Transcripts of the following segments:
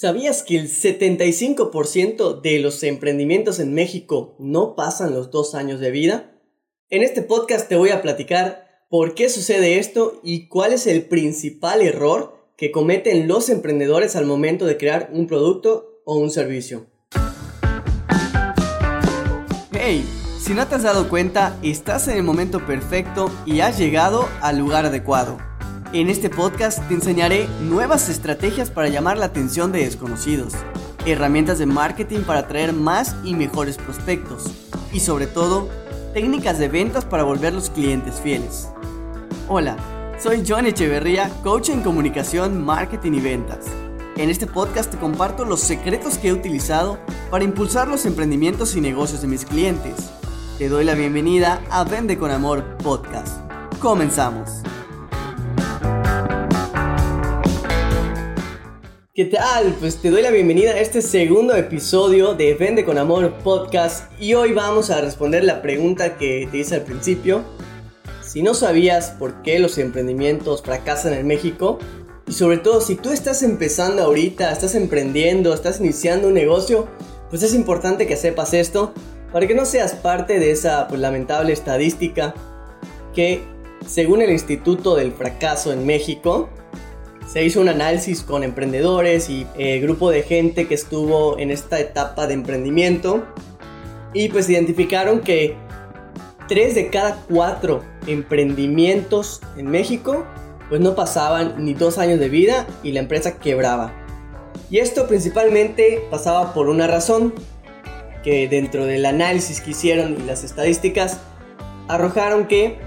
¿Sabías que el 75% de los emprendimientos en México no pasan los dos años de vida? En este podcast te voy a platicar por qué sucede esto y cuál es el principal error que cometen los emprendedores al momento de crear un producto o un servicio. Hey, si no te has dado cuenta, estás en el momento perfecto y has llegado al lugar adecuado. En este podcast te enseñaré nuevas estrategias para llamar la atención de desconocidos, herramientas de marketing para atraer más y mejores prospectos y sobre todo técnicas de ventas para volver los clientes fieles. Hola, soy John Echeverría, coach en comunicación, marketing y ventas. En este podcast te comparto los secretos que he utilizado para impulsar los emprendimientos y negocios de mis clientes. Te doy la bienvenida a Vende con Amor Podcast. Comenzamos. ¿Qué tal? Pues te doy la bienvenida a este segundo episodio de Vende con Amor podcast y hoy vamos a responder la pregunta que te hice al principio. Si no sabías por qué los emprendimientos fracasan en México y sobre todo si tú estás empezando ahorita, estás emprendiendo, estás iniciando un negocio, pues es importante que sepas esto para que no seas parte de esa pues, lamentable estadística que según el Instituto del Fracaso en México, se hizo un análisis con emprendedores y eh, grupo de gente que estuvo en esta etapa de emprendimiento y pues identificaron que 3 de cada 4 emprendimientos en México pues no pasaban ni dos años de vida y la empresa quebraba. Y esto principalmente pasaba por una razón, que dentro del análisis que hicieron y las estadísticas arrojaron que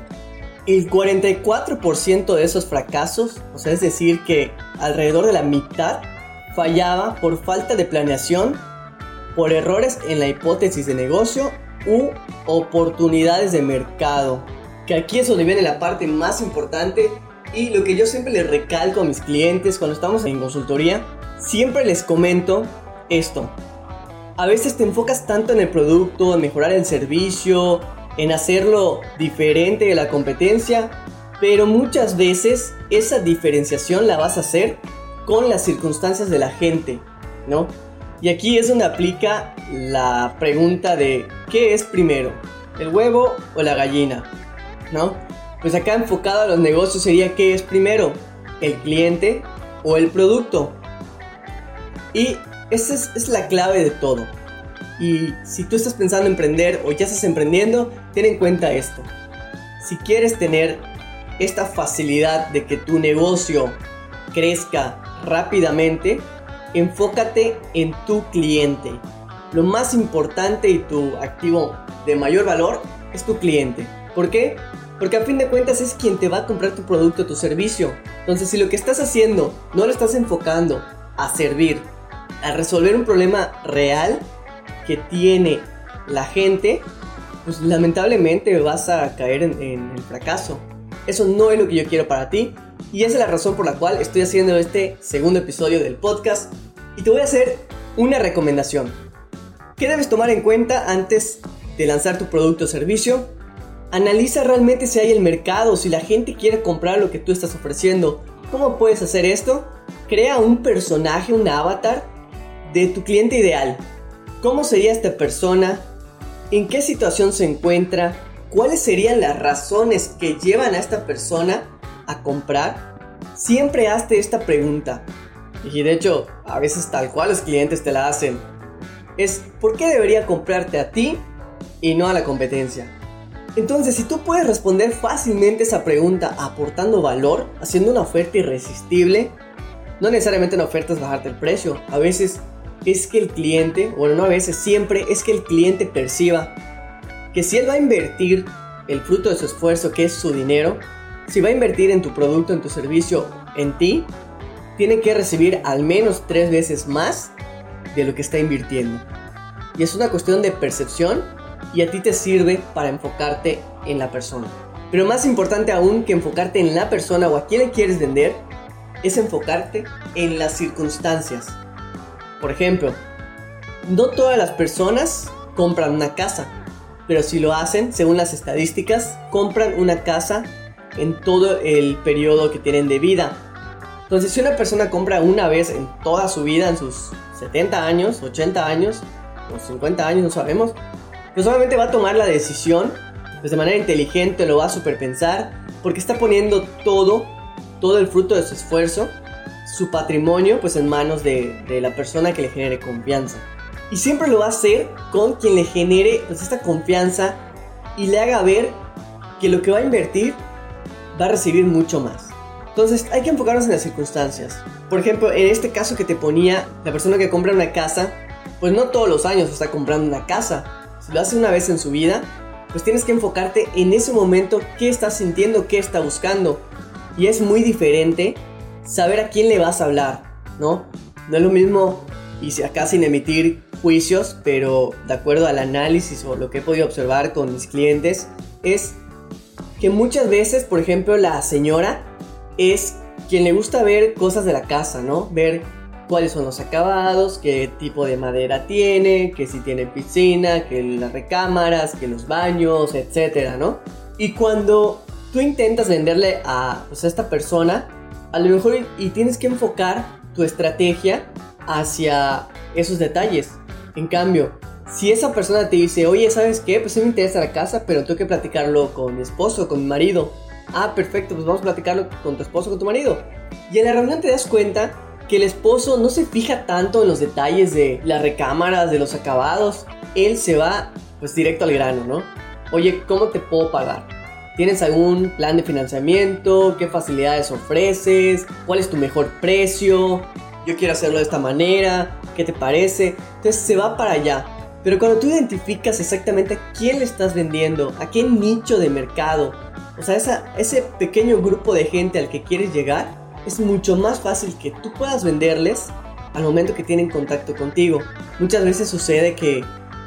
el 44% de esos fracasos, o sea, es decir, que alrededor de la mitad fallaba por falta de planeación, por errores en la hipótesis de negocio u oportunidades de mercado. Que aquí es donde viene la parte más importante y lo que yo siempre les recalco a mis clientes cuando estamos en consultoría, siempre les comento esto. A veces te enfocas tanto en el producto, en mejorar el servicio, en hacerlo diferente de la competencia, pero muchas veces esa diferenciación la vas a hacer con las circunstancias de la gente, ¿no? Y aquí es donde aplica la pregunta de ¿qué es primero? ¿El huevo o la gallina? ¿No? Pues acá enfocado a los negocios sería ¿qué es primero? ¿El cliente o el producto? Y esa es, es la clave de todo. Y si tú estás pensando en emprender o ya estás emprendiendo, ten en cuenta esto. Si quieres tener esta facilidad de que tu negocio crezca rápidamente, enfócate en tu cliente. Lo más importante y tu activo de mayor valor es tu cliente. ¿Por qué? Porque a fin de cuentas es quien te va a comprar tu producto tu servicio. Entonces si lo que estás haciendo no lo estás enfocando a servir, a resolver un problema real, que tiene la gente, pues lamentablemente vas a caer en, el fracaso. Eso no es lo que yo quiero para ti. Y esa es la razón por la cual estoy haciendo este segundo episodio del podcast. Y te voy a hacer una recomendación. ¿Qué debes tomar en cuenta antes de lanzar tu producto o servicio? Analiza realmente si hay el mercado, si la gente quiere comprar lo que tú estás ofreciendo. ¿Cómo puedes hacer esto? Crea un personaje, un avatar de tu cliente ideal. ¿Cómo sería esta persona? ¿En qué situación se encuentra? ¿Cuáles serían las razones que llevan a esta persona a comprar? Siempre hazte esta pregunta. Y de hecho, a veces tal cual los clientes te la hacen. Es ¿por qué debería comprarte a ti y no a la competencia? Entonces, si tú puedes responder fácilmente esa pregunta aportando valor, haciendo una oferta irresistible, no necesariamente una oferta es bajarte el precio. A veces es que el cliente, bueno, no a veces, siempre es que el cliente perciba que si él va a invertir el fruto de su esfuerzo, que es su dinero, si va a invertir en tu producto, en tu servicio, en ti, tiene que recibir al menos tres veces más de lo que está invirtiendo. Y es una cuestión de percepción y a ti te sirve para enfocarte en la persona. Pero más importante aún que enfocarte en la persona o a quién le quieres vender, es enfocarte en las circunstancias por ejemplo, no todas las personas compran una casa, pero si lo hacen, según las estadísticas, compran una casa en todo el periodo que tienen de vida. Entonces, si una persona compra una vez en toda su vida, en sus 70 años, 80 años o 50 años, no sabemos, pues obviamente va a tomar la decisión pues de manera inteligente, lo va a superpensar, porque está poniendo todo, todo el fruto de su esfuerzo, su patrimonio, pues en manos de, la persona que le genere confianza. Y siempre lo va a hacer con quien le genere pues, esta confianza y le haga ver que lo que va a invertir va a recibir mucho más. Entonces hay que enfocarnos en las circunstancias. Por ejemplo, en este caso que te ponía, la persona que compra una casa, pues no todos los años está comprando una casa. Si lo hace una vez en su vida, pues tienes que enfocarte en ese momento qué está sintiendo, qué está buscando. Y es muy diferente saber a quién le vas a hablar, ¿no? No es lo mismo, y acá sin emitir juicios, pero de acuerdo al análisis o lo que he podido observar con mis clientes, es que muchas veces, por ejemplo, la señora es quien le gusta ver cosas de la casa, ¿no? Ver cuáles son los acabados, qué tipo de madera tiene, que si tiene piscina, que las recámaras, que los baños, etcétera, ¿no? Y cuando tú intentas venderle a, pues, a esta persona, a lo mejor y tienes que enfocar tu estrategia hacia esos detalles. En cambio, si esa persona te dice, oye, ¿sabes qué? Pues sí me interesa la casa, pero tengo que platicarlo con mi esposo, con mi marido. Ah, perfecto, pues vamos a platicarlo con tu esposo, con tu marido. Y en la reunión te das cuenta que el esposo no se fija tanto en los detalles de las recámaras, de los acabados. Él se va pues directo al grano, ¿no? Oye, ¿cómo te puedo pagar? ¿Tienes algún plan de financiamiento? ¿Qué facilidades ofreces? ¿Cuál es tu mejor precio? Yo quiero hacerlo de esta manera. ¿Qué te parece? Entonces se va para allá. Pero cuando tú identificas exactamente a quién le estás vendiendo, a qué nicho de mercado, o sea, ese pequeño grupo de gente al que quieres llegar, es mucho más fácil que tú puedas venderles al momento que tienen contacto contigo. Muchas veces sucede que,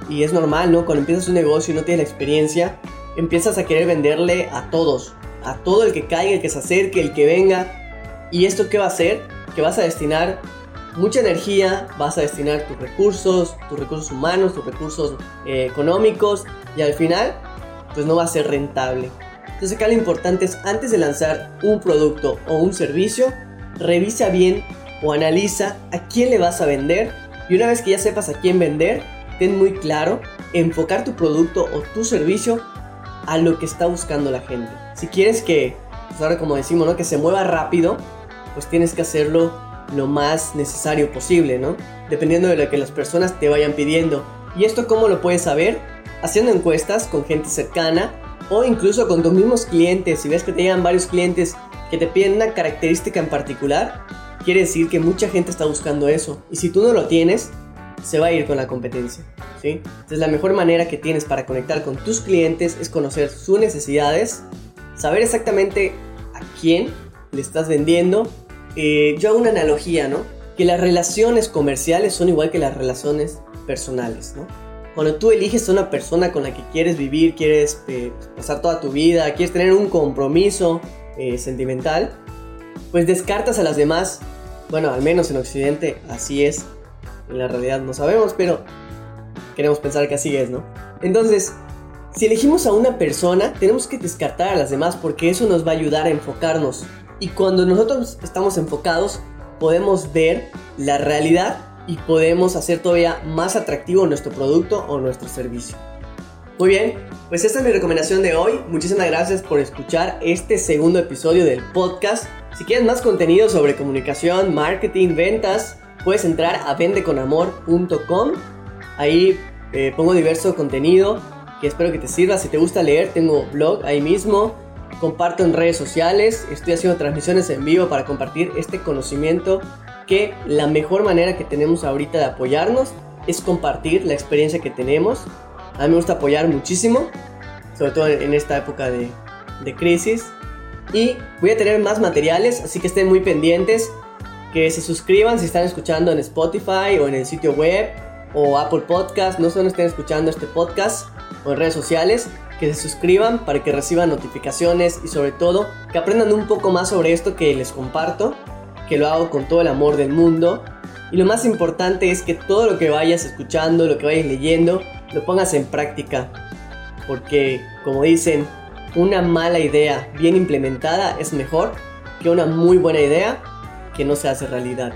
y es normal, ¿no? Cuando empiezas un negocio y no tienes la experiencia, empiezas a querer venderle a todos, a todo el que caiga, el que se acerque, el que venga. ¿Y esto qué va a hacer? Que vas a destinar mucha energía, vas a destinar tus recursos, tus recursos humanos, tus recursos eh, económicos y al final pues no va a ser rentable. Entonces acá lo importante es antes de lanzar un producto o un servicio, revisa bien o analiza a quién le vas a vender y una vez que ya sepas a quién vender, ten muy claro enfocar tu producto o tu servicio a lo que está buscando la gente. Si quieres que, pues ahora como decimos, ¿no? que se mueva rápido, pues tienes que hacerlo lo más necesario posible, ¿no? Dependiendo de lo que las personas te vayan pidiendo. ¿Y esto cómo lo puedes saber? Haciendo encuestas con gente cercana o incluso con tus mismos clientes. Si ves que te llegan varios clientes que te piden una característica en particular, quiere decir que mucha gente está buscando eso. Y si tú no lo tienes, se va a ir con la competencia. ¿sí? Entonces la mejor manera que tienes para conectar con tus clientes es conocer sus necesidades, saber exactamente a quién le estás vendiendo eh, yo hago una analogía, ¿no? Que las relaciones comerciales son igual que las relaciones personales, ¿no? Cuando tú eliges a una persona con la que quieres vivir, quieres eh, pasar toda tu vida, quieres tener un compromiso eh, sentimental, pues descartas a las demás. Bueno, al menos en Occidente así es. En la realidad no sabemos, pero queremos pensar que así es, ¿no? Entonces, si elegimos a una persona, tenemos que descartar a las demás porque eso nos va a ayudar a enfocarnos y cuando nosotros estamos enfocados, podemos ver la realidad y podemos hacer todavía más atractivo nuestro producto o nuestro servicio. Muy bien, pues esta es mi recomendación de hoy. Muchísimas gracias por escuchar este segundo episodio del podcast. Si quieres más contenido sobre comunicación, marketing, ventas, puedes entrar a vendeconamor.com. Ahí eh, pongo diverso contenido que espero que te sirva. Si te gusta leer, tengo blog ahí mismo comparto en redes sociales, estoy haciendo transmisiones en vivo para compartir este conocimiento que la mejor manera que tenemos ahorita de apoyarnos es compartir la experiencia que tenemos. A mí me gusta apoyar muchísimo, sobre todo en esta época de, de crisis. Y voy a tener más materiales, así que estén muy pendientes. Que se suscriban si están escuchando en Spotify o en el sitio web o Apple Podcast. No solo estén escuchando este podcast o en redes sociales que se suscriban para que reciban notificaciones y sobre todo que aprendan un poco más sobre esto que les comparto, que lo hago con todo el amor del mundo. Y lo más importante es que todo lo que vayas escuchando, lo que vayas leyendo, lo pongas en práctica. Porque, como dicen, una mala idea bien implementada es mejor que una muy buena idea que no se hace realidad.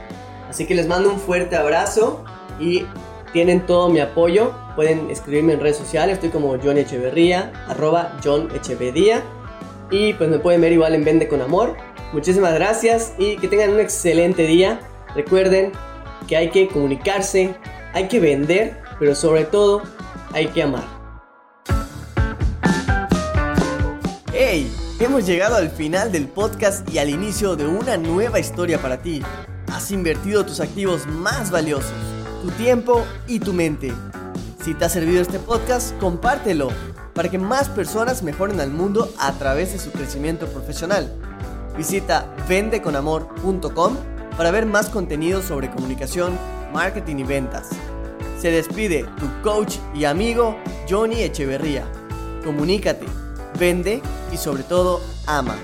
Así que les mando un fuerte abrazo y tienen todo mi apoyo. Pueden escribirme en redes sociales, estoy como John Echeverría, arroba John. Y pues me pueden ver igual en Vende con Amor. Muchísimas gracias y que tengan un excelente día. Recuerden que hay que comunicarse, hay que vender, pero sobre todo hay que amar. ¡Hey! Hemos llegado al final del podcast y al inicio de una nueva historia para ti. Has invertido tus activos más valiosos, tu tiempo y tu mente. Si te ha servido este podcast, compártelo para que más personas mejoren al mundo a través de su crecimiento profesional. Visita vendeconamor.com para ver más contenido sobre comunicación, marketing y ventas. Se despide tu coach y amigo Johnny Echeverría. Comunícate, vende y sobre todo ama.